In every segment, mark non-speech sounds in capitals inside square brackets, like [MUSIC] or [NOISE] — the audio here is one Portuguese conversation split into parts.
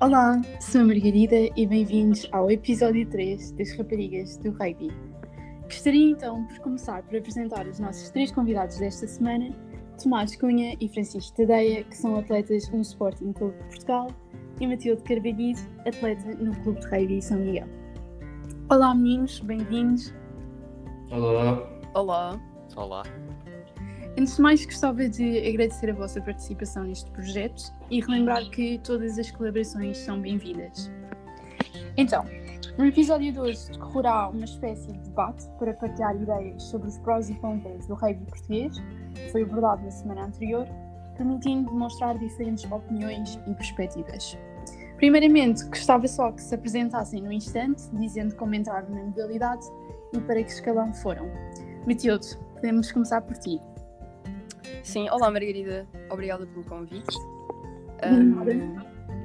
Olá, sou a Margarida e bem-vindos ao episódio 3 das Raparigas do Rugby. Gostaria então por começar por apresentar os nossos três convidados desta semana, Tomás Cunha e Francisco Tadeia, que são atletas no Sporting Clube de Portugal, e Matilde Carvalho, atleta no Clube de Rugby São Miguel. Olá meninos, bem-vindos. Olá. Olá. Olá. Antes de mais, gostava de agradecer a vossa participação neste projeto e relembrar que todas as colaborações são bem-vindas. Então, no episódio de hoje decorrerá uma espécie de debate para partilhar ideias sobre os prós e contras do rugby português, que foi abordado na semana anterior, permitindo demonstrar diferentes opiniões e perspectivas. Primeiramente, gostava só que se apresentassem no instante, dizendo como entraram na modalidade e para que escalão foram. Matilde, podemos começar por ti. Sim, olá Margarida, obrigada pelo convite. Um,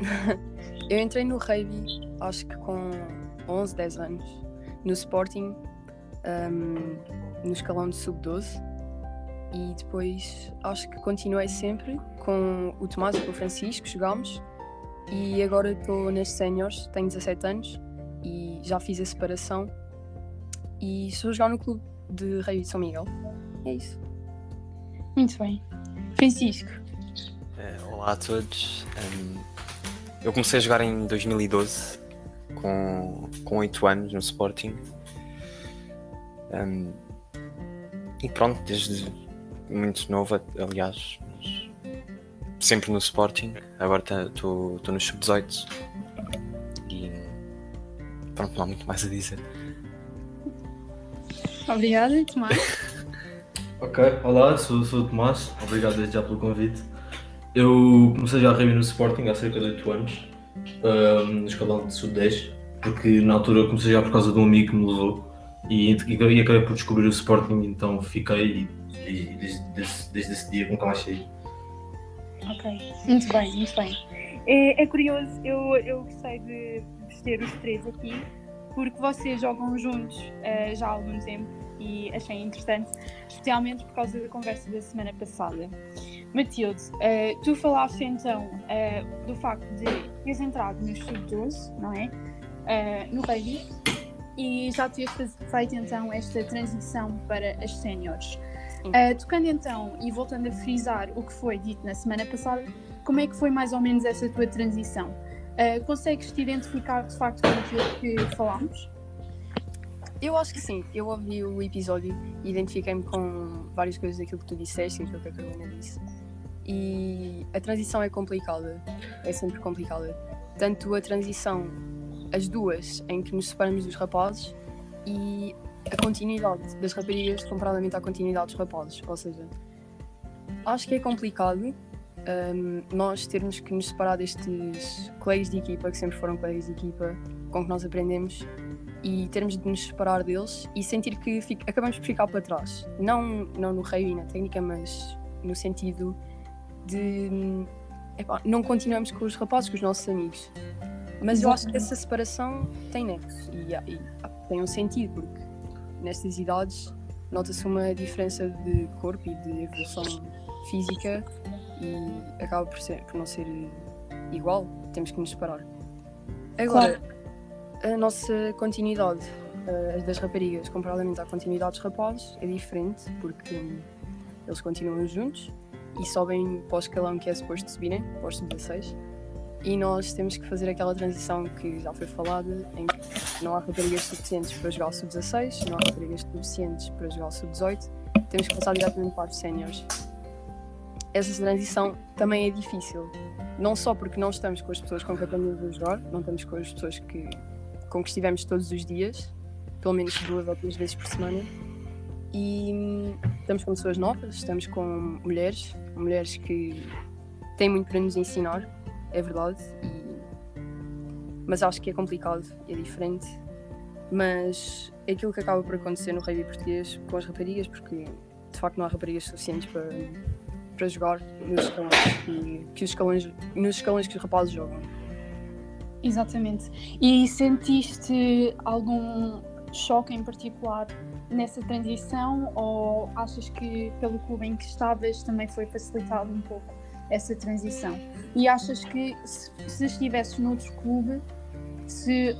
[LAUGHS] eu entrei no rugby acho que com 11, 10 anos, no Sporting, um, no escalão de sub-12 e depois acho que continuei sempre com o Tomás e com o Francisco, jogámos e agora estou nas séniores, tenho 17 anos e já fiz a separação e estou a jogar no clube de Rei de São Miguel. É isso. Muito bem. Francisco, Eh, olá a todos. Em, eu comecei a jogar em 2012, com, com 8 anos no Sporting. Em, e pronto, desde muito novo, aliás, sempre no Sporting. Agora estou no Sub-18 e pronto, não há muito mais a dizer. obrigada. Tomás. [LAUGHS] Ok, olá, sou, sou o Tomás, obrigado desde já pelo convite. Eu comecei já a rugby no Sporting há cerca de 8 anos, ahm, no escalão de sub-10, porque na altura comecei já por causa de um amigo que me levou e, e, acabei por descobrir o Sporting, então fiquei e, e desde, desde, desde esse dia nunca mais saí. Ok, muito bem, muito bem. É, é curioso, eu, eu gostei de vos ter os três aqui, porque vocês jogam juntos eh, já há algum tempo e achei interessante, especialmente por causa da conversa da semana passada. Matilde, eh, tu falaste então eh, do facto de teres entrado no sub-12, não é? Eh, no rugby, e já teres faz- feito então esta transição para as séniores. Uh, tocando então e voltando a frisar o que foi dito na semana passada, como é que foi mais ou menos essa tua transição? Uh, consegues te identificar de facto com aquilo que falámos? Eu acho que sim. Eu ouvi o episódio e identifiquei-me com várias coisas daquilo que tu disseste e aquilo que a Carolina disse. E a transição é complicada. É sempre complicada. Tanto a transição, as duas, em que nos separamos dos rapazes, e a continuidade das raparigas comparadamente à continuidade dos rapazes. Ou seja, acho que é complicado hum, nós termos que nos separar destes colegas de equipa, que sempre foram colegas de equipa, com que nós aprendemos, e termos de nos separar deles e sentir que fic- acabamos por ficar para trás. Não, não no rei e na técnica, mas no sentido de epá, não continuamos com os rapazes, com os nossos amigos. Mas eu acho que essa separação tem nexo e, e tem um sentido, porque nestas idades nota-se uma diferença de corpo e de evolução física e acaba por, ser, por não ser igual, temos que nos separar. Agora, a nossa continuidade eh, das raparigas, comparadamente à continuidade dos rapazes, é diferente, porque hum, eles continuam juntos e sobem para o escalão que é suposto subirem, para os 16. E nós temos que fazer aquela transição que já foi falada, em que não há raparigas suficientes para jogar o sub-16, não há raparigas suficientes para jogar o sub-18, temos que passar diretamente para os séniores. Essa transição também é difícil, não só porque não estamos com as pessoas com que aprendemos a jogar, não estamos com as pessoas que, com que estivemos todos os dias, pelo menos duas ou três vezes por semana, e hum, estamos com pessoas novas, estamos com mulheres, mulheres que têm muito para nos ensinar, é verdade, e- mas acho que é complicado, é diferente, mas é aquilo que acaba por acontecer no rugby português com as raparigas, porque de facto não há raparigas suficientes para, para jogar nos escalões que, que os escalões, nos escalões que os rapazes jogam. Exatamente. E sentiste algum choque em particular nessa transição ou achas que pelo clube em que estavas também foi facilitado um pouco essa transição. E achas que se, se estivesses noutro clube, se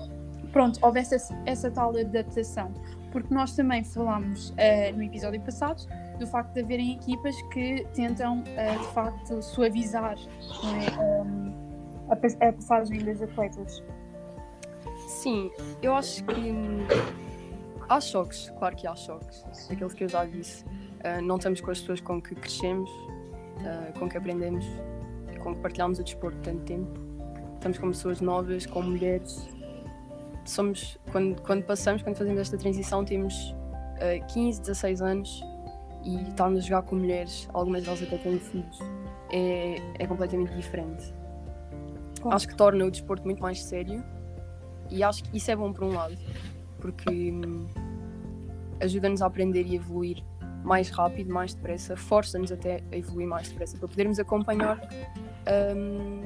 pronto, houvesse essa, essa tal adaptação? Porque nós também falámos uh, no episódio passado do facto de haverem equipas que tentam uh, de facto suavizar é, um, a, a passagem das atletas. Sim, eu acho que hum, há choques, claro que há choques, aqueles que eu já disse. Uh, não estamos com as pessoas com que crescemos, uh, com que aprendemos, com que partilhamos o desporto tanto tempo. Estamos com pessoas novas, com mulheres. Somos, quando, quando passamos, quando fazemos esta transição, temos uh, 15, 16 anos e estarmos a jogar com mulheres, algumas delas até têm filhos, é, é completamente diferente. Acho que torna o desporto muito mais sério e acho que isso é bom por um lado, porque hum, ajuda-nos a aprender e evoluir mais rápido, mais depressa, força-nos até a evoluir mais depressa para podermos acompanhar um,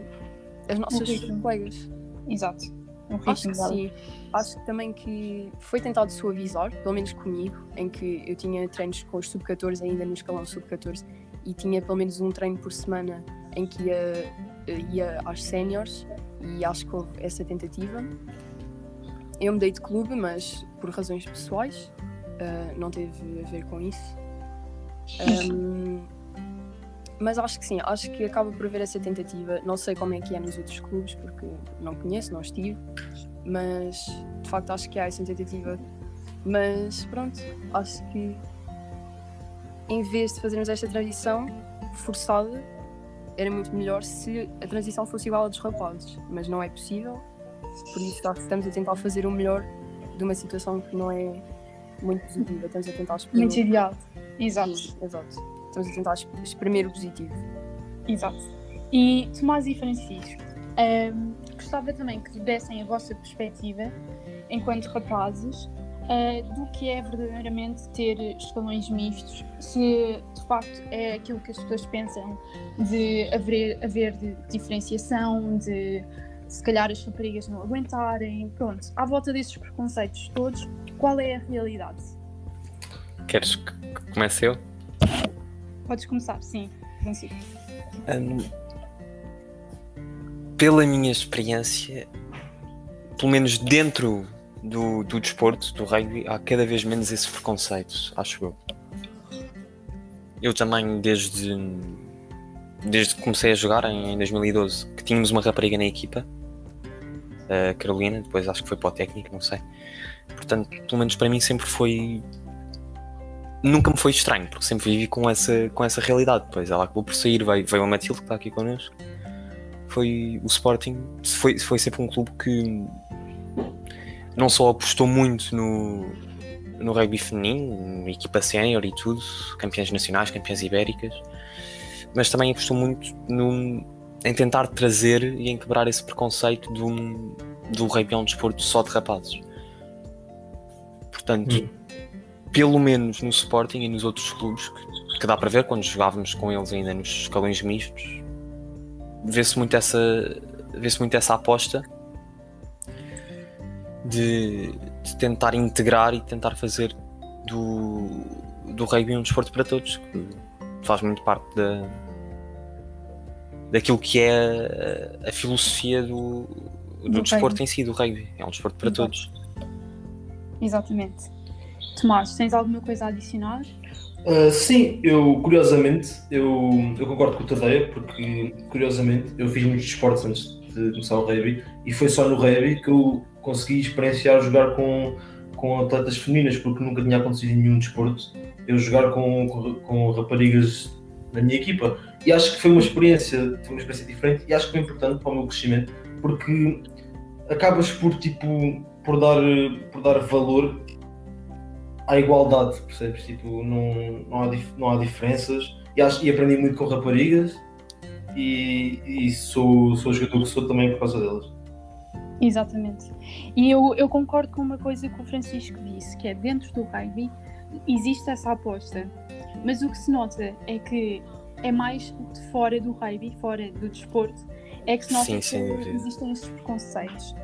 as nossas colegas. Exato. Acho que sim. Acho também que foi tentado suavizar, pelo menos comigo, em que eu tinha treinos com os sub-14 ainda no escalão sub-14 e tinha pelo menos um treino por semana em que ia, ia às séniores e acho que houve essa tentativa. Eu mudei de clube, mas por razões pessoais, uh, não teve a ver com isso. Um, mas acho que sim, acho que acaba por haver essa tentativa. Não sei como é que é nos outros clubes, porque não conheço, não estive, mas de facto acho que há essa tentativa. Mas pronto, acho que em vez de fazermos esta transição forçada, era muito melhor se a transição fosse igual a dos rapazes, mas não é possível, por isso estamos a tentar fazer o melhor de uma situação que não é muito positiva, estamos a tentar exprimir. Muito ideal, exato. exato estamos a tentar exprimir o positivo. Exato. E Tomás e Francisco, um, gostava também que dessem a vossa perspectiva, enquanto rapazes, uh, do que é verdadeiramente ter escalões mistos, se de facto é aquilo que as pessoas pensam de haver, haver de diferenciação, de se calhar as raparigas não aguentarem, pronto, à volta desses preconceitos todos, qual é a realidade? Queres que comece eu? Podes começar, sim, Francisco. Um, pela minha experiência, pelo menos dentro do, do desporto, do rugby, há cada vez menos esse preconceito, acho eu. Eu também, desde, desde que comecei a jogar em 2012, que tínhamos uma rapariga na equipa, a Carolina, depois acho que foi para o técnico, não sei. Portanto, pelo menos para mim sempre foi nunca me foi estranho, porque sempre vivi com essa, com essa realidade. Depois ela acabou por sair, veio, veio a Matilde, que está aqui connosco. Foi o Sporting, foi, foi sempre um clube que não só apostou muito no, no rugby feminino, equipa sénior e tudo, campeões nacionais, campeões ibéricas, mas também apostou muito no, em tentar trazer e em quebrar esse preconceito do, do rugby é um desporto só de rapazes. Portanto, hum pelo menos no Sporting e nos outros clubes, que, que dá para ver quando jogávamos com eles ainda nos escalões mistos, vê-se muito essa vê-se muito essa aposta de, de, tentar integrar e tentar fazer do, do rugby um desporto para todos, que faz muito parte da, daquilo que é a, a filosofia do, do, do desporto rugby. em si, do rugby. É um desporto para Exato. todos. Exatamente. Tomás, tens alguma coisa a adicionar? Uh, sim, eu curiosamente eu, eu concordo com o Tadeia porque curiosamente eu fiz muitos esportes antes de começar o rugby e foi só no rugby que eu consegui experienciar jogar com, com atletas femininas porque nunca tinha acontecido em nenhum desporto eu jogar com, com, com, raparigas na minha equipa e acho que foi uma experiência foi uma experiência diferente e acho que foi importante para o meu crescimento porque acabas por tipo por dar por dar valor há igualdade, percebes? Tipo, não, não, há, não há diferenças. E, acho, e aprendi muito com raparigas e, e sou, sou jogador que sou também por causa delas. Exatamente. E eu, eu concordo com uma coisa que o Francisco disse, que é dentro do rugby existe essa aposta, mas o que se nota é que é mais de fora do rugby, fora do desporto, é que se nota sim, que existem esses preconceitos.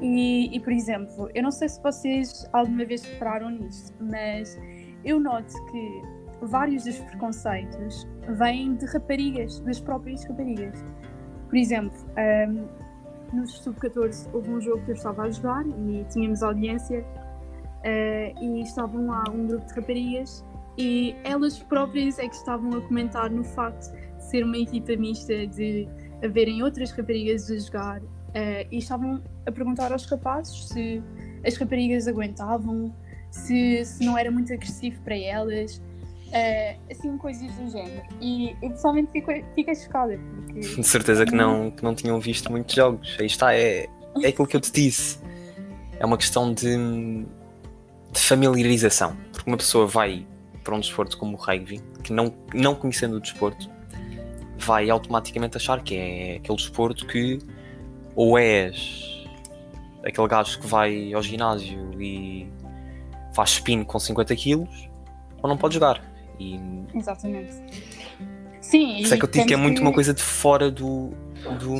E, e, por exemplo, eu não sei se vocês alguma vez repararam nisso, mas eu noto que vários dos preconceitos vêm de raparigas, das próprias raparigas. Por exemplo, um, nos sub-14 houve um jogo que eu estava a jogar e tínhamos audiência uh, e estavam lá um grupo de raparigas e elas próprias é que estavam a comentar no facto de ser uma equipa mista, de haverem outras raparigas a jogar uh, e estavam a perguntar aos rapazes se as raparigas aguentavam, se, se não era muito agressivo para elas, uh, assim, coisas do género. E eu pessoalmente fico, fico chocada. Porque... [LAUGHS] De certeza que não, que não tinham visto muitos jogos. Aí está, é, é aquilo que eu te disse. É uma questão de, de familiarização. Porque uma pessoa vai para um desporto como o rugby, que não, não conhecendo o desporto, vai automaticamente achar que é aquele desporto que ou és aquele gajo que vai ao ginásio e faz spin com 50 quilos ou não pode jogar. E... Exatamente. Sim, Isso é que eu digo que é muito que... uma coisa de fora do. do...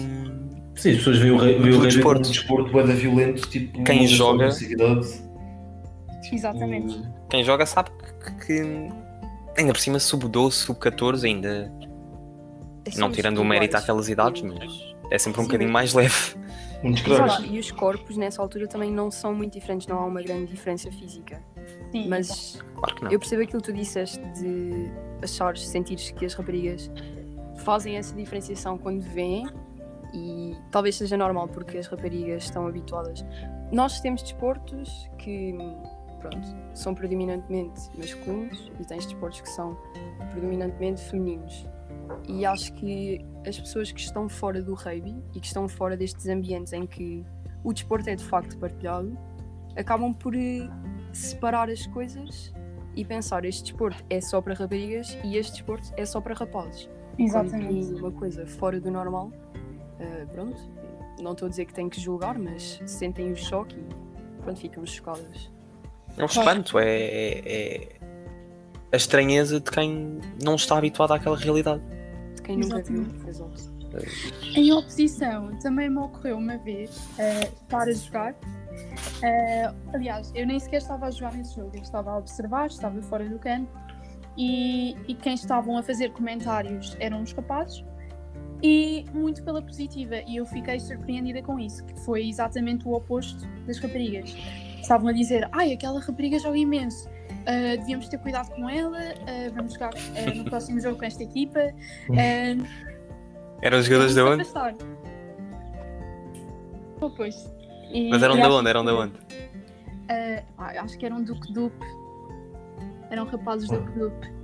Sim, as pessoas veem o, veem o desporto. como um desporto bem violento, tipo. Quem joga. Exatamente. Quem joga sabe que, que ainda por cima sub-12, sub-14 ainda. É não tirando o mérito àquelas idades, mas é sempre um Sim. bocadinho mais leve. Exato, e os corpos nessa altura também não são muito diferentes, não há uma grande diferença física. Sim, mas claro eu percebo aquilo que tu disseste de achares, sentires que as raparigas fazem essa diferenciação quando vêm e talvez seja normal porque as raparigas estão habituadas. Nós temos desportos que pronto, são predominantemente masculinos e tens desportos que são predominantemente femininos. E acho que as pessoas que estão fora do rugby e que estão fora destes ambientes em que o desporto é de facto partilhado, acabam por eh, separar as coisas e pensar este desporto é só para raparigas e este desporto é só para rapazes. Exatamente. uma coisa fora do normal, uh, pronto, não estou a dizer que tem que julgar, mas sentem o choque e pronto, ficam chocadas. É um espanto, é, é, é a estranheza de quem não está habituado àquela realidade. Quem nunca viu. Em oposição, também me ocorreu uma vez uh, estar a jogar. Uh, aliás, eu nem sequer estava a jogar nesse jogo, eu estava a observar, estava fora do campo e, e quem estavam a fazer comentários eram os rapazes e muito pela positiva e eu fiquei surpreendida com isso, que foi exatamente o oposto das raparigas. Estavam a dizer, ai, aquela rapariga joga imenso, Uh, devíamos ter cuidado com ela. Uh, vamos jogar uh, no [LAUGHS] próximo jogo com esta equipa. eram os jogadores de onde? Oh, pois. E, Mas eram de onde? Eram de onde? acho que eram Duke Dupe. Eram rapazes do Duke.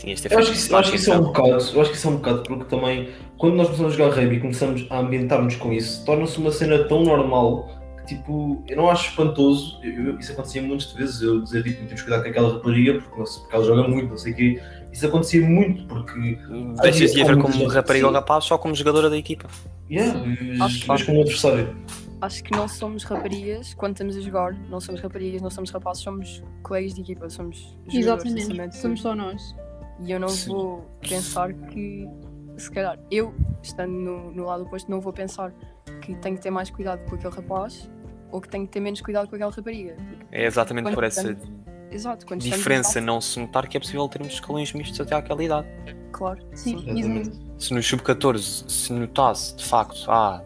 Tinhas eu acho, que, acho que isso é um bocado, eu acho que isso é um bocado porque também quando nós começamos a jogar rugby e começamos a ambientar-nos com isso, torna-se uma cena tão normal tipo, eu não acho espantoso, eu, eu, isso acontecia muitas vezes, eu dizer, tipo, temos que cuidar com aquela rapariga, porque, porque ela joga muito, não sei o quê. Isso acontecia muito, porque... Deixas de ver como rapariga ou rapaz, só como jogadora da equipa. Yeah, mas, mas como adversário. Acho que não somos raparigas, quando estamos a jogar, não somos raparigas, não somos rapazes, somos colegas de equipa, somos Exatamente, somos só nós. E eu não Sim. vou pensar que, se calhar, eu, estando no, no lado oposto, não vou pensar que tenho que ter mais cuidado com aquele rapaz ou que tenho que ter menos cuidado com aquela rapariga. É exatamente quando por essa Exato, diferença não se notar que é possível termos escalões mistos até àquela idade. Claro, sim. sim. Se no sub-14 se notasse de facto, ah,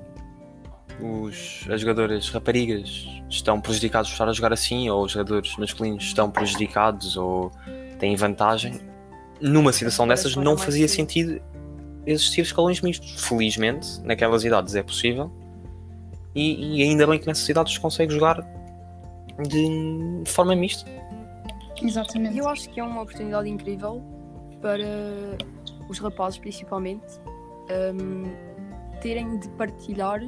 os, as jogadoras raparigas estão prejudicados por estar a jogar assim, ou os jogadores masculinos estão prejudicados ou têm vantagem, numa situação dessas não fazia sentido existir escalões mistos. Felizmente, naquelas idades é possível e, e, ainda bem que nessas idades consegue jogar de, forma mista. Exatamente. Eu acho que é uma oportunidade incrível para os rapazes, principalmente, um, terem de partilhar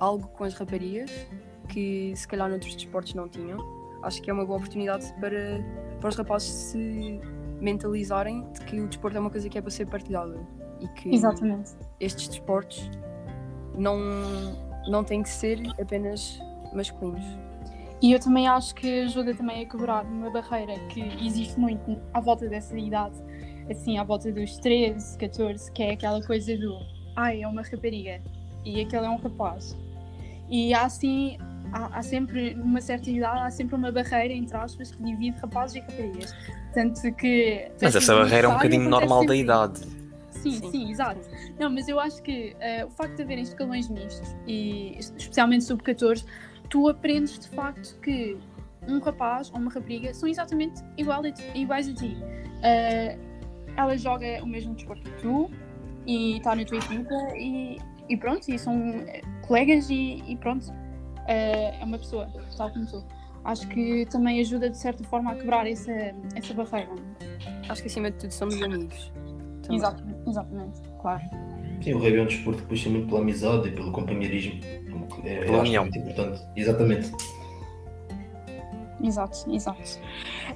algo com as raparigas que se calhar noutros desportos não tinham. Acho que é uma boa oportunidade para, para os rapazes se mentalizarem de que o desporto é uma coisa que é para ser partilhada e que Exatamente. estes desportos não não tem que ser apenas masculinos. E eu também acho que ajuda também a quebrar uma barreira que existe muito à volta dessa idade, assim, à volta dos 13, 14, que é aquela coisa do ai, é uma rapariga e aquele é um rapaz. E há assim há, há sempre, numa certa idade, há sempre uma barreira, entre aspas, que divide rapazes e raparigas. Tanto que. Mas essa barreira é um bocadinho normal da idade. Sim, sim, sim, exato. Não, mas eu acho que uh, o facto de haverem escalões mistos, e especialmente sub-14, tu aprendes de facto que um rapaz ou uma rapariga são exatamente igual a iguais a ti. Uh, ela joga o mesmo desporto que tu e está na tua equipa e, e pronto, e são colegas e, e pronto, uh, é uma pessoa, tal como tu. Acho que também ajuda de certa forma a quebrar essa, essa barreira. Acho que acima de tudo somos amigos. Exatamente, exatamente, claro. Sim, o rugby é um desporto que puxa muito pela amizade e pelo companheirismo. É, Pela união. muito importante. Exatamente. Exato, exato.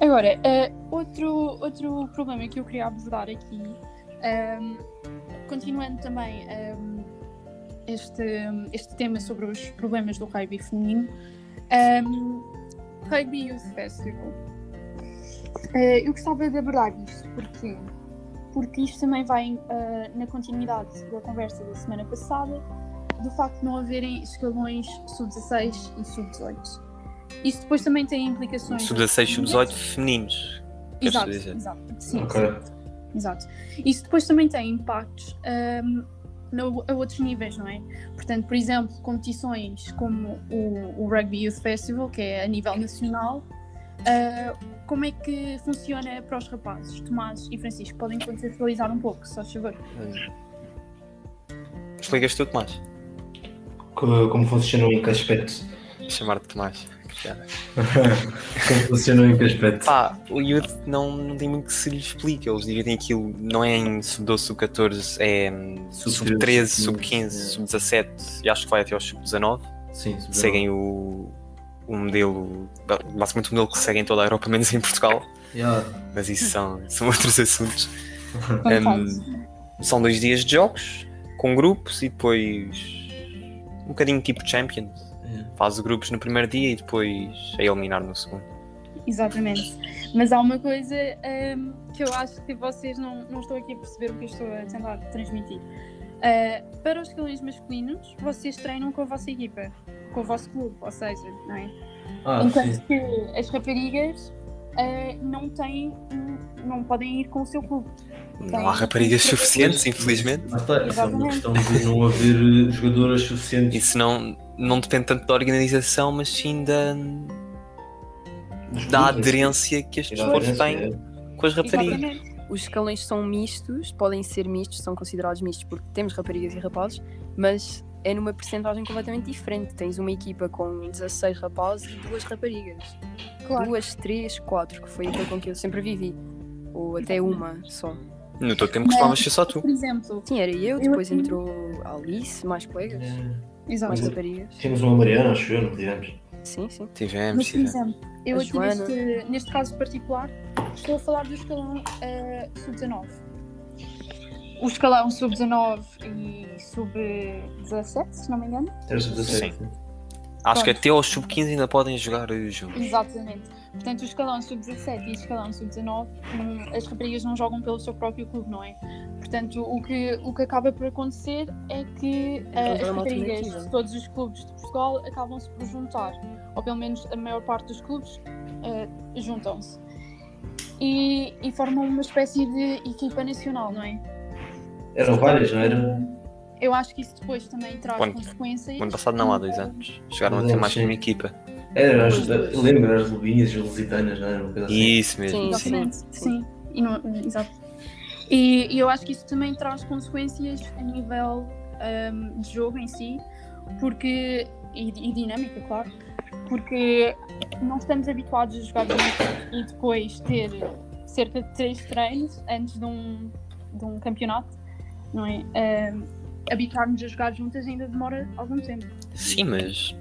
Agora, uh, outro, outro problema que eu queria abordar aqui, um, continuando também um, este, este tema sobre os problemas do rugby feminino, um, Rugby Youth Festival. Uh, eu gostava de abordar isto porque, porque isto também vai uh, na continuidade da conversa da semana passada, do facto de não haverem escalões sub-16 e sub-18. Isso depois também tem implicações. Sub-16, sub-18 femininos. Exato, dizer? exato. Sim, Ok. Exato. Isso depois também tem impactos um, no- a outros níveis, não é? Portanto, por exemplo, competições como o, o Rugby Youth Festival, que é a nível nacional, uh, como é que funciona para os rapazes? Tomás e Francisco, podem contextualizar um pouco, só favor. Explicas tu, Tomás? Co- Como funcionou em que aspecto? Chamar-te Tomás. [LAUGHS] Como funcionou em que aspecto? Pá, o Youth não, não tem muito que se lhe explique. Eles dividem aquilo, não é em sub-12, sub-14, é hum, Sub-13, sub-13, sub-15, sub-17 e acho que vai até aos sub-19. Sim, sim. Seguem o, o modelo, basicamente o modelo que seguem em toda a Europa, menos em Portugal. Yeah. Mas isso são, são outros assuntos. Fantástico. São dois dias de jogos, com grupos e depois um bocadinho tipo Champions. Yeah. Faz grupos no primeiro dia e depois a eliminar no segundo. Exatamente. Mas há uma coisa hum, que eu acho que vocês não, não estão aqui a perceber o que eu estou a tentar transmitir. Uh, para os escalões masculinos, vocês treinam com a vossa equipa, com o vosso clube, ou seja, não é? Ah, Enquanto sim. que as raparigas uh, não têm, não podem ir com o seu clube. Não há raparigas suficientes, infelizmente. Ah, tá. É só uma questão de não haver eh, jogadoras suficientes. Isso não, não depende tanto da organização, mas sim da, da aderência que este e da desporto aderência, tem é. com as raparigas. Exatamente. Os escalões são mistos, podem ser mistos, são considerados mistos porque temos raparigas e rapazes, mas é numa percentagem completamente diferente. Tens uma equipa com 16 rapazes e duas raparigas. Claro. Duas, três, quatro, que foi aquilo com que eu sempre vivi. Ou até uma só. No teu tempo costumavas ser só tu. Por exemplo, Sim, era eu, depois entrou a Alice, mais colegas, É. exato. mais raparigas. Tínhamos uma Mariana, acho eu, não tivemos? Sim, sim. Tivemos, Mas, por tivemos. exemplo, eu aqui neste, neste caso particular estou a falar do escalão eh, sub-19. O escalão sub-19 e sub-17, se não me engano. Era sub-17. Sim. Acho que até aos sub-15 ainda podem jogar eh, juntos. Exatamente. Portanto, o escalão sub-17 e o escalão sub-19, não- as raparigas não jogam pelo seu próprio clube, não é? Portanto, o que, o que acaba por acontecer é que Eles as raparigas de todos os clubes de Portugal acabam-se por juntar. Ou pelo menos a maior parte dos clubes eh, juntam-se. E, e formam uma espécie de equipa nacional, não é? Eram várias, não era? Eu acho que isso depois também traz Quando- consequências. O ano passado não, há dois anos. Chegaram a ter mais que uma equipa. Era, as, lembro, as lubinhas e as lusitanas, não era? Uma coisa assim. Isso mesmo. Sim, sim. Sim. E não- exato. E, e eu acho que isso também traz consequências a nível ahm, de jogo em si, porque. E, e dinâmica, claro. Porque não estamos habituados a jogar e depois ter cerca de três treinos antes de um, de um campeonato, não é? Ahm, Habituar-nos a jogar juntas ainda demora algum tempo. Sim, mas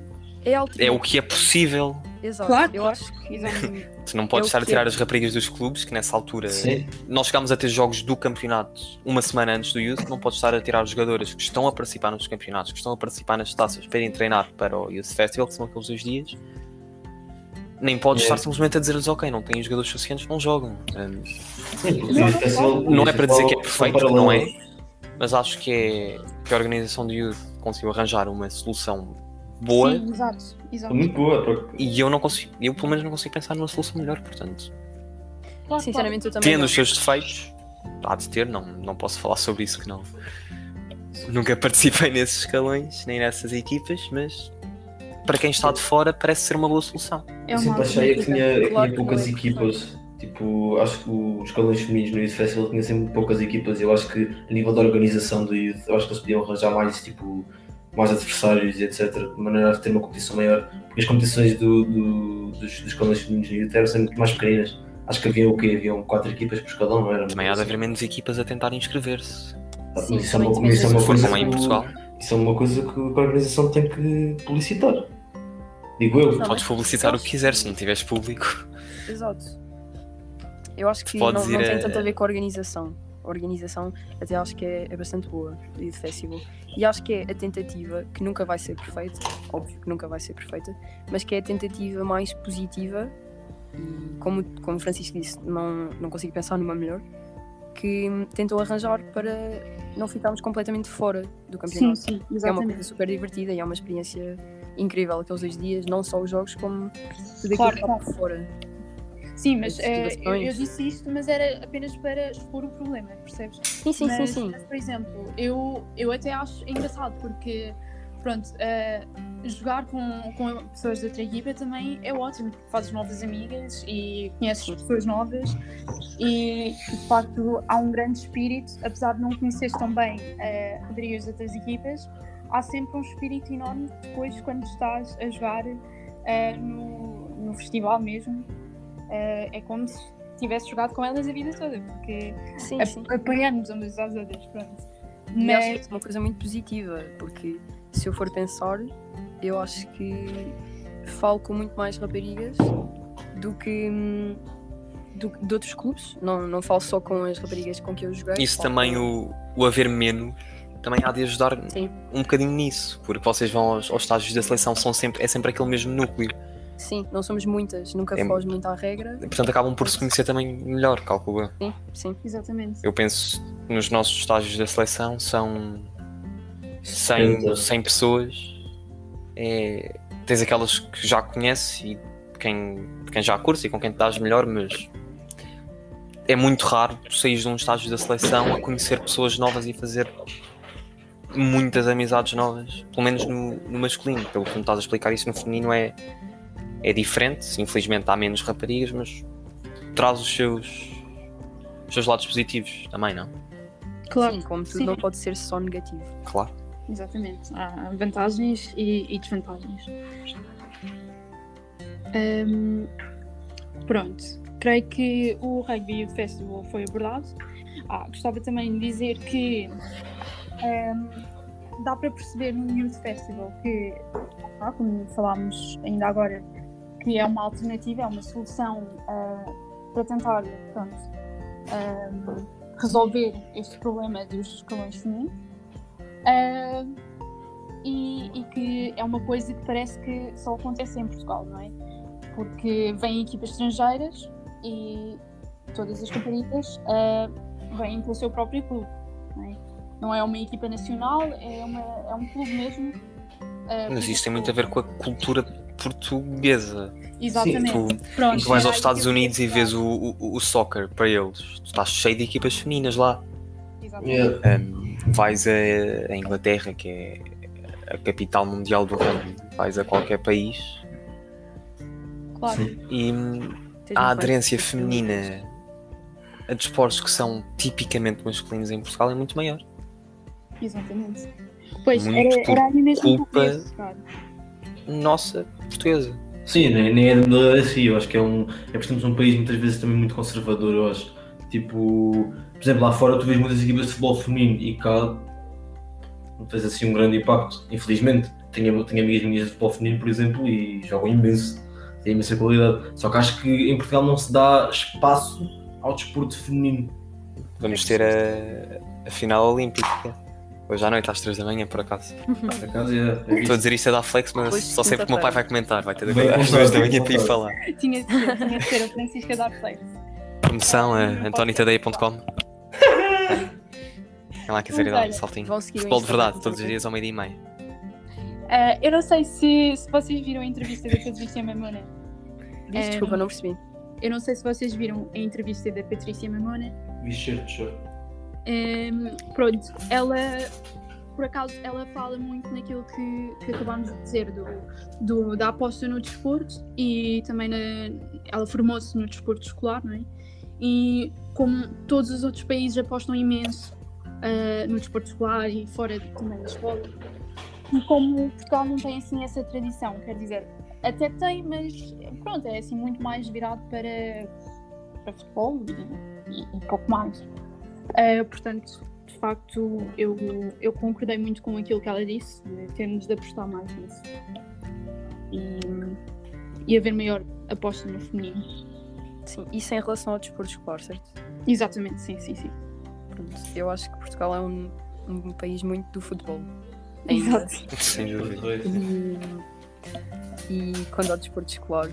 É, é o que é possível. Exato. Claro, Eu acho que Exatamente. [LAUGHS] Tu não podes É estar a tirar é. as raparigas dos clubes, que nessa altura Sim. nós chegámos a ter jogos do campeonato uma semana antes do Youth, não podes estar a tirar as jogadoras que estão a participar nos campeonatos, que estão a participar nas taças para irem treinar para o Youth Festival, que são aqueles dois dias. Nem podes É. estar simplesmente a dizer-lhes, ok, não têm jogadores suficientes, não jogam. Sim, Não, é para dizer que é perfeito, não é. Mas acho que, é, que a organização do Youth conseguiu arranjar uma solução boa Sim, exato. exato. Muito boa. porque- e eu não consigo, eu pelo menos não consigo pensar numa solução melhor, portanto. Claro, Sinceramente, eu também. Tendo não. os seus defeitos, há de ter, não, não posso falar sobre isso que não. Nunca participei [LAUGHS] nesses escalões, nem nessas equipas, mas para quem está de fora parece ser uma boa solução. Eu É sempre achei que tinha, Claro tinha poucas é equipas. Tipo, acho que os escalões femininos no Youth Festival tinha sempre poucas equipas. Eu acho que a nível da organização do Youth, eu acho que eles podiam arranjar mais, tipo, mais adversários e etc. De maneira a ter uma competição maior. Porque as competições do, do- dos, dos escalões femininos no Youth eram sempre muito mais pequeninas. Acho que havia o quê? Haviam quatro equipas por escalão, não era? Também há de haver menos equipas a tentar inscrever-se. Sim, isso é uma, também isso é uma coisa em Portugal, Isso é uma coisa que a organização tem que publicitar. Digo eu. Podes publicitar o que quiseres se não tiveres público. Exato. Eu acho que Podes não, não tem a- tanto a ver com a organização. A organização até acho que é, é bastante boa do Youth Festival. E acho que é a tentativa, que nunca vai ser perfeita, óbvio que nunca vai ser perfeita, mas que é a tentativa mais positiva e como, como o Francisco disse, não, não consigo pensar numa melhor, que tentou arranjar para não ficarmos completamente fora do Sim, campeonato. sim, É uma coisa super divertida e é uma experiência incrível aqueles dois dias, não só os jogos, como tudo Claro, aquilo que está por fora. Sim, mas as eh, eu, eu disse isto, mas era apenas para expor o problema, percebes? Sim, sim, mas, sim, sim. mas, por exemplo, eu, eu até acho engraçado porque, pronto, eh, jogar com, com pessoas de outra equipa também é ótimo, porque fazes novas amigas e conheces pessoas novas e, de facto, há um grande espírito, apesar de não conheceres tão bem raparigas de outras equipas, há sempre um espírito enorme depois quando estás a jogar eh, no, no festival mesmo. Eh, é como se tivesse jogado com elas a vida toda, porque Sim, a- sim. apoiando-nos umas às outras, pronto. E acho que Mas, é uma coisa muito positiva, porque se eu for pensar, eu acho que falo com muito mais raparigas do que hum, do, de outros clubes. Não, não falo só com as raparigas com que eu joguei. Isso também, com- o, o haver menos, também há de ajudar Sim, um bocadinho nisso, porque vocês vão aos, aos estágios da seleção, são sempre, é sempre aquele mesmo núcleo. Sim, não somos muitas, nunca É- foge muito à regra. E, portanto, acabam por se conhecer também melhor, calculo eu. Sim, sim. exatamente. Eu penso nos nossos estágios da seleção são 100, 70. 100 pessoas. É, tens aquelas que já conheces e de quem, quem já curte e com quem te dás melhor, mas é muito raro tu saís de um estágio da seleção a conhecer pessoas novas e fazer muitas amizades novas, pelo menos no, no masculino. Pelo que tu me estás a explicar, isso no feminino é, é diferente. Infelizmente há menos raparigas, mas traz os seus, os seus lados positivos também, não? Claro, Sim, como tudo Sim. não pode ser só negativo. Claro. exatamente. Há vantagens e, e desvantagens. Ahm, pronto, creio que o Rugby Youth Festival foi abordado. Ah, gostava também de dizer que ahm, dá para perceber no Youth Festival que, ah, como falámos ainda agora, que é uma alternativa, é uma solução ah, para tentar pronto, ahm, resolver este problema dos escalões femininos. Ah, e, e que é uma coisa que parece que só acontece em Portugal, não é? Porque vêm equipas estrangeiras e todas as raparigas ah, vêm pelo seu próprio clube, não é? Não é uma equipa nacional, é, uma, é um clube mesmo. ah, Mas isso tem muito a ver com a cultura portuguesa. Exatamente. Tu, Pronto, tu vais aos Estados Unidos e vês o, o, o soccer para eles. Tu estás cheio de equipas femininas lá. Exatamente. Um, vais a, a Inglaterra, que é a capital mundial do rugby. Vais a qualquer país Claro. E hum, Tens a aderência feminina a desportos que são tipicamente masculinos em Portugal é muito maior. Exatamente. Pois, Muito era, era mesmo culpa- chegar. Nossa, portuguesa. Sim, nem, nem é assim, eu acho que é um. É porque temos um país muitas vezes também muito conservador, eu acho. Tipo, por exemplo, lá fora tu vês muitas equipas de futebol feminino e cá não fez assim um grande impacto, infelizmente. Tenho, tenho amigas minhas de futebol feminino, por exemplo, e jogam imenso, têm imensa qualidade. Só que acho que em Portugal não se dá espaço ao desporto feminino. Vamos ter a, a final olímpica. Hoje à noite às 3 da manhã, por acaso. Por acaso é. é Estou a dizer isto a dar flex, mas Hoje, só sei porque o meu pai vai comentar. Vai ter de acordar às contar, 2 da manhã para ir falar. [LAUGHS] Tinha de ser, tinha de ser a Francisca dar play. Promoção a antonitadeia.com. Quem lá quiser ir dar um saltinho. Futebol de verdade, todos os dias ao meio-dia e meia. Ah, eu não sei se, se vocês viram a entrevista da Patrícia Mamona. Diz, É, desculpa, não percebi. Eu não sei se vocês viram a entrevista da Patrícia Mamona. Vi cheiro de choro. Hum, pronto, ela, por acaso, ela fala muito naquilo que, que acabámos de dizer, do, do- da aposta no desporto e também na, ela formou-se no desporto escolar, não é? E como todos os outros países apostam imenso ah, no desporto escolar e fora também da escola, e como Portugal não tem assim essa tradição, quer dizer, até tem, mas pronto, é assim muito mais virado para, para futebol e, e- e pouco mais. Uh, portanto, de facto, eu, eu concordei muito com aquilo que ela disse, de termos de apostar mais nisso. E, e haver maior aposta no feminino. Sim, isso em relação ao desporto escolar, certo? Exatamente, sim, sim, sim. Pronto. Eu acho que Portugal é um, um país muito do futebol. Ainda. Exato. Sem dúvida. E, e quando ao desporto escolar,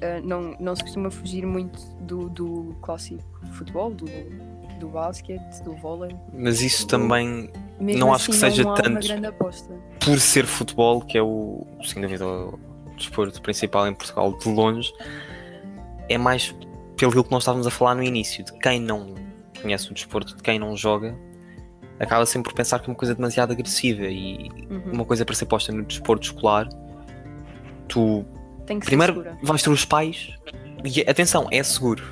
eh, não, não se costuma fugir muito do, do clássico futebol, do, do basquete, do vôlei. Mas isso também, Mesmo Não acho que assim, seja tanto. por ser futebol, que é o, sem dúvida, o desporto principal em Portugal, de longe, é mais pelo que nós estávamos a falar no início, de quem não conhece o desporto, de quem não joga, acaba sempre por pensar que é uma coisa demasiado agressiva e Uhum. uma coisa para ser posta no desporto escolar, tu primeiro segura. vais ter os pais e atenção, é seguro.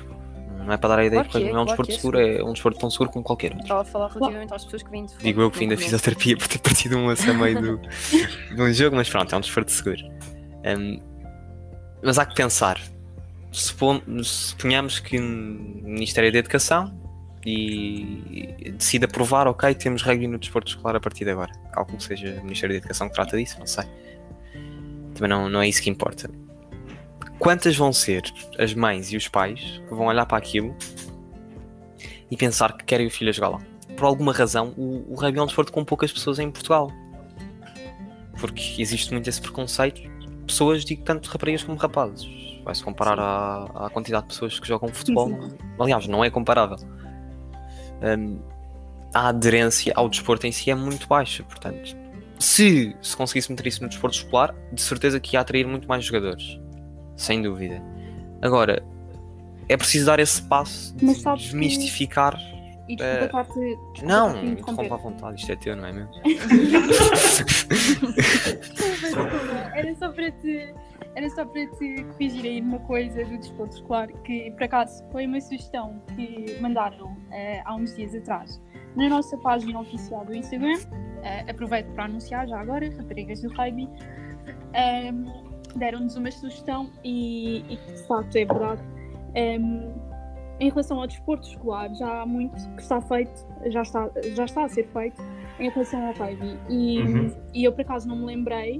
Não é para dar a ideia Claro de que que é, não é um claro desporto é seguro, é um desporto tão seguro como qualquer outro. Estava a falar relativamente às pessoas que vêm de fora. Digo eu que vim da conhecem. fisioterapia por ter partido um osso a meio do, [LAUGHS] de um jogo, mas pronto, é um desporto seguro. Hum, mas há que pensar. Supon- Suponhamos que o Ministério da Educação e decide aprovar, ok, temos rugby no desporto escolar a partir de agora. Calculo que seja o Ministério da Educação que trata disso, não sei. Também não, não é isso que importa. Quantas vão ser as mães e os pais que vão olhar para aquilo e pensar que querem o filho a jogar lá? por alguma razão, o, o é um desporto com poucas pessoas em Portugal. Porque existe muito esse preconceito. Pessoas, digo tanto raparigas como rapazes. Vai-se comparar à, à quantidade de pessoas que jogam futebol. sim. Aliás, não é comparável. Hum, a aderência ao desporto em si é muito baixa. Portanto, se se conseguisse meter isso no desporto escolar, de certeza que ia atrair muito mais jogadores. Sem dúvida. Agora, é preciso dar esse passo de sabes que- desmistificar E desculpa Eh, desculpa não, interrompa à vontade, isto é teu, não é mesmo? [LAUGHS] Era só para te, era só para te corrigir aí uma coisa do desporto escolar que por acaso foi uma sugestão que mandaram eh, há uns dias atrás na nossa página oficial do Instagram. Eh, aproveito para anunciar já agora, raparigas do rugby. ehm, Deram-nos uma sugestão e, e de facto é verdade. Ehm, em relação ao desporto escolar, já há muito que está feito, já está, já está a ser feito em relação ao rugby. E, Uhum. e eu por acaso não me lembrei,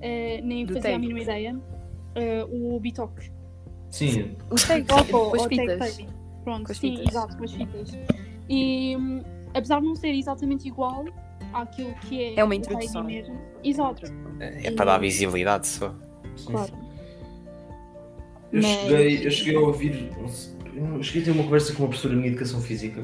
eh, nem Do fazia a tag. mínima ideia, eh, o Bitoque. Sim, O tag, [LAUGHS] Ou- com as fitas. Pronto, Com as sim, fitas. exato, com as fitas. E hum, apesar de não ser exatamente igual àquilo que é, É uma o rugby introdução. mesmo, exato, É para dar visibilidade só. Claro. Eu Mas- cheguei, eu cheguei a ouvir, eu cheguei a ter uma conversa com uma professora minha de educação física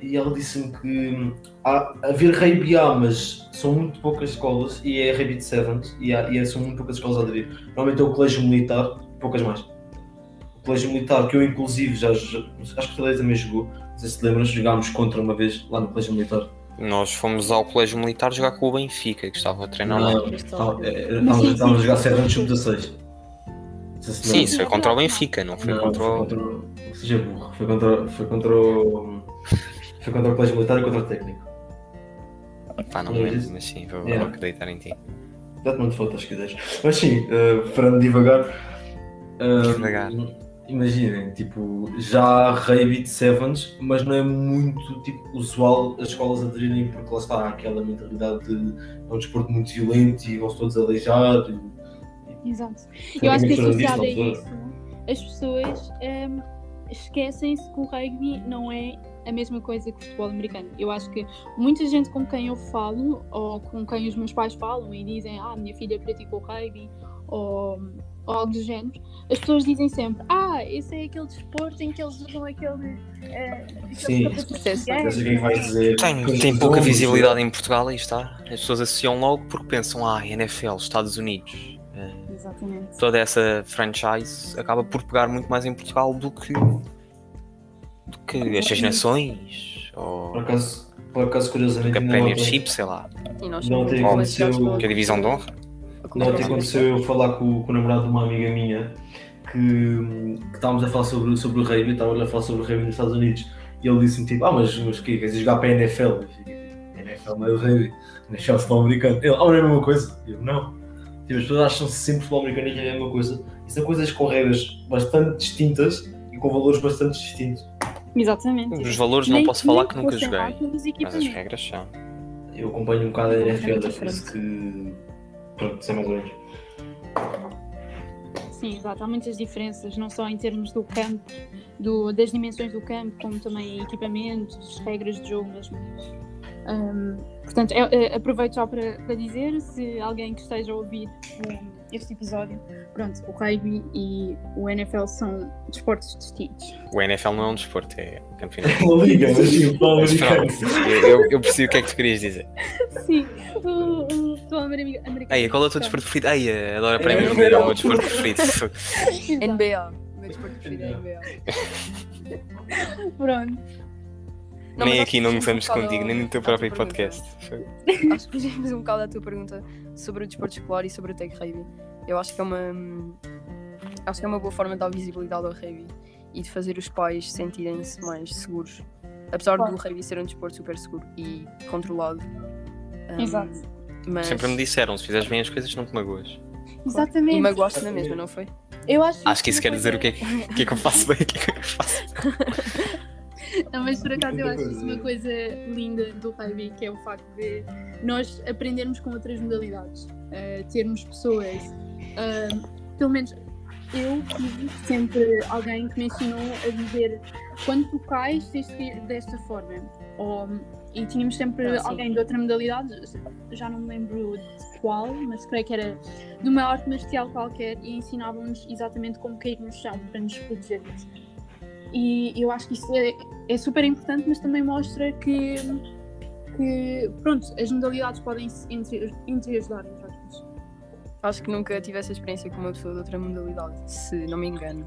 e ela disse-me que há, haver rugby há, mas são muito poucas escolas e é rugby de sevens e, há, e é- são muito poucas escolas a aderir. Normalmente é o colégio militar, poucas mais. O colégio militar, que eu inclusive já, já acho que o também jogou, não sei se te lembras, jogámos contra uma vez lá no colégio militar. Nós fomos ao colégio militar jogar com o Benfica, que estava a treinar lá. Não, Mas sim, Estávamos a jogar sim. sevens sub-16. Não sei se te Sim, isso foi contra o Benfica, não foi Não, contra foi o. contra o. Seja burro. Foi contra, foi contra o. Foi contra o colégio militar e contra o técnico. Pá, não Não me lembro, mas sim, vou, Yeah. acreditar em ti. Dá-te muito fotos se quiseres. Mas sim, uh, para não divagar. uh, Divagar. Imaginem, tipo, já há rugby de sevens, mas não é muito tipo, usual as escolas aderirem porque lá está aquela mentalidade de é um desporto muito violento e vão-se todos aleijar. E, Exato. Eu acho que mistura associado a isso, as pessoas hum, esquecem-se que o rugby não é a mesma coisa que o futebol americano. Eu acho que muita gente com quem eu falo, ou com quem os meus pais falam e dizem ah, minha filha praticou rugby, ou, ou algo do género, as pessoas dizem sempre: Ah, esse é aquele desporto em que eles usam aquele. aqueles Sim. Isso é. Tem, tem pouca visibilidade em Portugal, aí está. As pessoas associam logo porque pensam, ah, NFL, Estados Unidos. Eh, Exatamente. toda essa franchise acaba por pegar muito mais em Portugal do que, do que as Seis Nações ou Por acaso, por acaso que curiosamente, a ainda Premiership, sei lá, E nós Não pela- que a Divisão de Honra. Não, até aconteceu eu falar com, com o namorado de uma amiga minha que, que estávamos a falar sobre, sobre o rugby, estávamos a falar sobre o rugby nos Estados Unidos e ele disse-me tipo, ah, mas, mas o quê? Queres jogar para a NFL? NFL não é o rugby, NFL é o futebol americano. Ele, ah, não é a mesma coisa? Eu, não. Tipo, as pessoas acham sempre futebol americano e é a mesma coisa. E são coisas com regras bastante distintas e com valores bastante distintos. Exatamente. Os valores não Nem- posso falar que nunca joguei, mas as regras são. Eu acompanho um bocado a NFL, é por diferente. isso que. Pronto, sei mais ou menos. Sim, exato. Há muitas diferenças, não só em termos do campo, do, das dimensões do campo, como também equipamentos, regras de jogo mesmo. Ahm, portanto, é- é- aproveito já para, para dizer, se alguém que esteja a ouvir um, este episódio, pronto, o rugby e o NFL são desportos distintos. O NFL não é um desporto, é um campeonato. [LAUGHS] Uma liga, mas eu, eu, percebi o que é que tu querias dizer. Sim, o, o futebol ameri- americano. Ei, qual é o teu desporto preferido? Ei, adoro a É, Premier é, League, é o meu desporto preferido. [LAUGHS] NBA. O meu desporto preferido é NBA. Pronto. Não, nem aqui não que vamos contigo, nem no teu próprio podcast. Acho que fugimos um bocado à tua pergunta sobre o desporto escolar e sobre o tech rugby. Eu acho que é uma. Acho que é uma boa forma de dar visibilidade ao rugby e de fazer os pais sentirem-se mais seguros. Apesar Claro. do rugby ser um desporto super seguro e controlado. um, Exato. Mas... Sempre me disseram, se fizeres bem as coisas não te magoas. Exatamente. E magoaste na mesma, não foi? Eu acho, Acho que isso quer dizer o que é que, o que, é que eu faço bem o que é que eu faço. [LAUGHS] [LAUGHS] Não, mas por acaso eu acho isso uma coisa linda do rugby, que é o facto de nós aprendermos com outras modalidades, uh, termos pessoas, uh, pelo menos eu tive sempre alguém que me ensinou a dizer quando tu cais tens de ir desta forma. Ou, e tínhamos sempre Ah, alguém de outra modalidade, já não me lembro de qual, mas creio que era de uma arte marcial qualquer e ensinavam-nos exatamente como cair no chão para nos protegermos. E eu acho que isso é, é super importante, mas também mostra que, que pronto, as modalidades podem se entre, entre aspas. Acho que nunca tive essa experiência com uma pessoa de outra modalidade, se não me engano.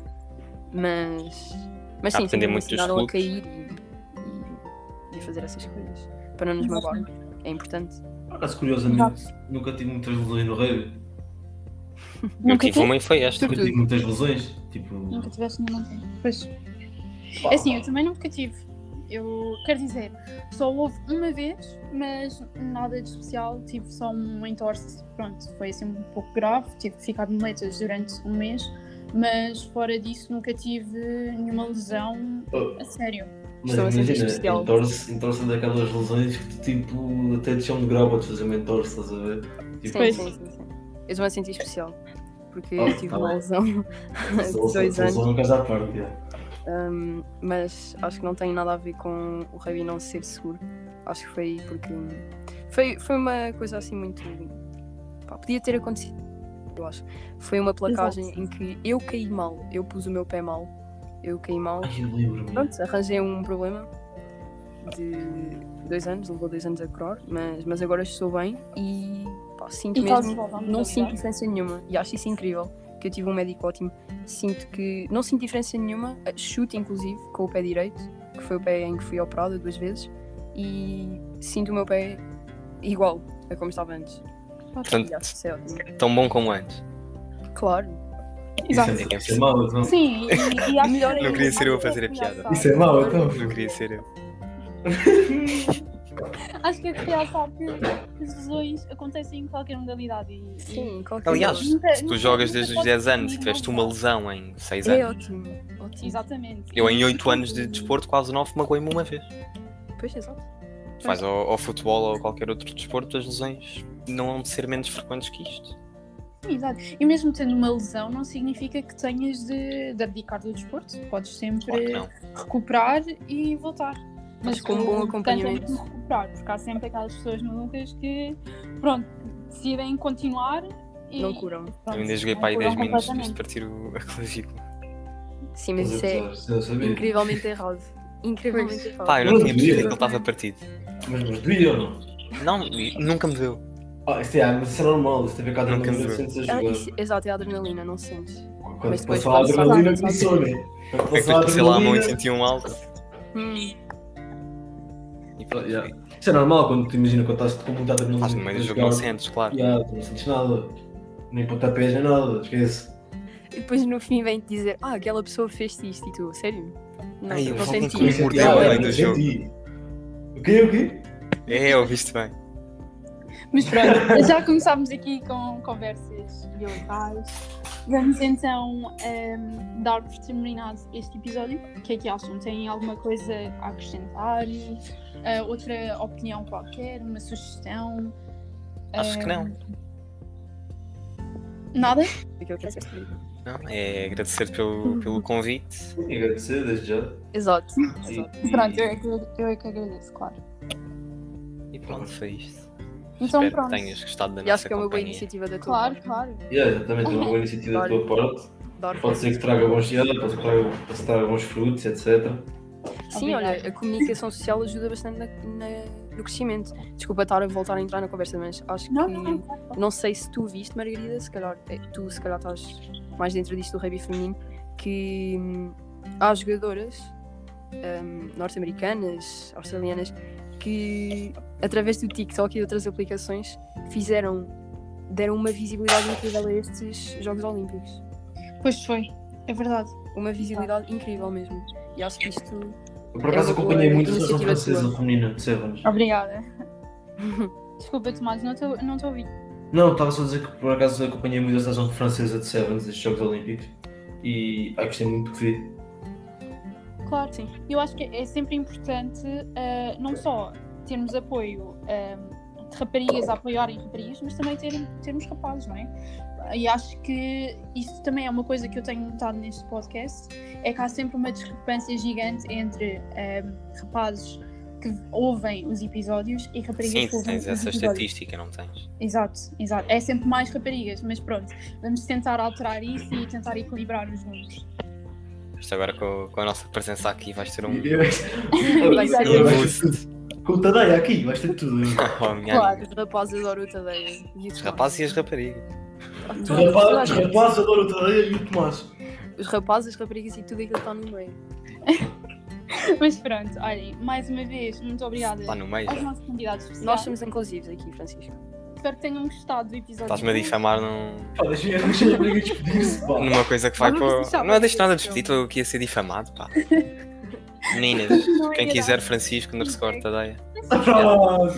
Mas. Mas sim, sempre me ensinaram a cair e, e, e fazer essas coisas. Para não nos magoar. É importante. Por acaso, curiosamente, nunca tive muitas lesões no rugby. Eu Nunca tive tive? uma e foi esta. Nunca tive muitas lesões. Tipo, Nunca tiveste nenhuma. Pois. É assim, eu também nunca tive. Eu quero dizer, só houve uma vez, mas nada de especial. Tive só um entorse. Pronto, foi assim um pouco grave. Tive que ficar de muletas durante um mês. Mas fora disso, nunca tive nenhuma lesão Oh. a sério. mas Estou a sentir imagina, especial. entorce, entorce daquelas lesões que tipo até te chamam de grau para te fazer uma entorse, estás a ver? Tipo, Sim, Pois. sim, sim, sim. Eu estou a sentir especial. Porque Oh, eu tive tá uma lesão [LAUGHS] de só- dois anos. Um caso à parte, já. Um, mas acho que não tem nada a ver com o rugby não ser seguro. Acho que foi porque foi, foi uma coisa assim muito. pá, podia ter acontecido, eu acho. Foi uma placagem Exato. em que eu caí mal, eu pus o meu pé mal, eu caí mal, Ai, eu lembro-me. pronto, arranjei um problema de dois anos, levou dois anos a curar, mas, mas agora estou bem e pá, sinto E mesmo. Não sinto diferença nenhuma e acho isso incrível. Que eu tive um médico ótimo. Sinto que não sinto diferença nenhuma. Chute, inclusive, com o pé direito, que foi o pé em que fui operada duas vezes. E sinto o meu pé igual a como estava antes. Portanto, é tão bom como antes. Claro. Exato. Isso é, isso é mau, então. Sim, e, e acho [LAUGHS] Melhor que- Não queria ser eu a fazer a piada. Isso é mau, então. Não queria ser eu. [LAUGHS] Acho que é de realçar que as lesões acontecem em qualquer modalidade. E, e Sim, qualquer Aliás, nunca- se tu jogas desde os pode 10 anos e tiveste uma lesão em 6 É anos. ótimo. ótimo. Exatamente. Eu em E- 8 anos de desporto, quase 9, magoei-me uma vez. Pois, exato. Faz ao, ao futebol ou qualquer outro desporto, as lesões não vão de ser menos frequentes que isto. Sim, exato. E mesmo tendo uma lesão, não significa que tenhas de, de abdicar do desporto. Podes sempre Claro recuperar e voltar. Mas com um bom é acompanhamento. recuperar, porque há sempre aquelas pessoas malucas que, pronto, decidem continuar E- não curam. pronto, Eu ainda joguei para aí curam 10 minutos depois de partir o, a clavícula. Sim, mas isso é incrivelmente errado. Incrivelmente errado. Pá, eu não Não tinha percebido que ele estava partido. Mas, mas doía ou não? Não, nunca me deu. Ah, isso é, mas isso é normal, isso teve cá Nunca adrenalina me que deu. sentes a Ah, isso- exato, é a adrenalina, não sentes. Quando mas depois passou a adrenalina, começou, né? Quando Depois passou a passei lá a mão e adrenalina- senti um alto. Hum, Yeah. Isso é normal quando te imagina quando estás com muita adrenalina. Estás no meio do jogo, não sentes, claro. Yeah, tu não sentes nada. Nem pontapés, nem nada, esquece. E depois no fim vem-te dizer, ah, aquela pessoa fez isto e tu, sério? Não, Ai, eu não senti. concluir. isto. mordeu yeah, do eu jogo. senti. O quê, o quê? É, ouviste bem. Mas pronto, já começámos aqui com conversas ilegais. Vamos então ehm, dar por terminado este episódio. O que é que acham? Têm alguma coisa a acrescentar? Eh, outra opinião qualquer? Uma sugestão? Acho que não. Ehm, Nada? É. Não, é agradecer pelo, pelo convite. E agradecer desde já. Exato. Exato. e- Pronto, eu é que, eu é que agradeço, claro. E pronto, foi isto. Então Espero pronto. que tenhas gostado da E nossa acho que é uma boa companhia. iniciativa da tua Claro, parte. claro. Yeah, exatamente, uma boa iniciativa da tua parte. Adoro. Pode ser que traga bons dias, pode ser que traga, pode ser que traga bons frutos, etc. Sim, Obrigada. olha, a comunicação social ajuda bastante na- na- no crescimento. Desculpa estar a voltar a entrar na conversa, mas acho Não, que. não, não. Não sei se tu viste, Margarida, se calhar é, tu se calhar estás mais dentro disto do rugby feminino, que hum, há jogadoras hum, norte-americanas, australianas, que através do TikTok e de outras aplicações fizeram, deram uma visibilidade incrível a estes Jogos Olímpicos. Pois foi, é verdade. Uma visibilidade incrível mesmo. E acho que isto. Eu por acaso É acompanhei muito a seleção francesa feminina de Sevens. Obrigada. [LAUGHS] Desculpa, Tomás, não te não te ouvi. Não, estava só a dizer que por acaso acompanhei muito a seleção francesa de Sevens, destes Jogos Olímpicos. E ai, gostei muito do que vi. Claro, sim. Eu acho que é sempre importante eh, não só termos apoio eh, de raparigas a apoiarem raparigas, mas também ter, termos rapazes, não é? E acho que isso também é uma coisa que eu tenho notado neste podcast, é que há sempre uma discrepância gigante entre eh, rapazes que ouvem os episódios e raparigas Sim, que ouvem tens os essa episódios. estatística, não tens? Exato, exato. É sempre mais raparigas, mas pronto, vamos tentar alterar isso e tentar equilibrar os números. Isto agora com, com a nossa presença aqui vais ter um. [LAUGHS] Vai ser um ter tudo. Com o Tadeia aqui, vais ter tudo. [LAUGHS] Oh, Claro. amiga. Os rapazes adoram o Tadeia. E Os Tomás. rapazes e as raparigas. Os rapazes, rapazes adoram o Tadeia e o Tomás. Os rapazes, as raparigas e tudo aquilo que está no meio. [LAUGHS] Mas pronto, olhem, mais uma vez, muito obrigada Lá no meio. aos nossos convidados especiais. Nós somos inclusivos aqui, Francisco. Espero que tenham gostado do episódio. Estás-me a difamar num, Pá, deixa despedir-se, pá. numa coisa que vai vamos para. deixar Não é deixo nada de depois, despedir, estou aqui a ser difamado, pá. [LAUGHS] Meninas, Não quem quiser Francisco underscore Tadeia. Pronto.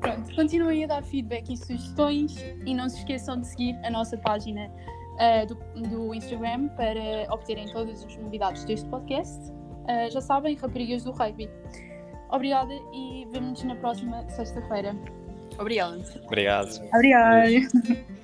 Pronto, continuem a dar feedback e sugestões e não se esqueçam de seguir a nossa página ah, do, do Instagram para obterem todas as novidades deste podcast. Ah, já sabem, Raparigas do Rugby. Obrigada e vemo-nos na próxima sexta-feira. Obrigada. Obrigado. Obrigada. [LAUGHS]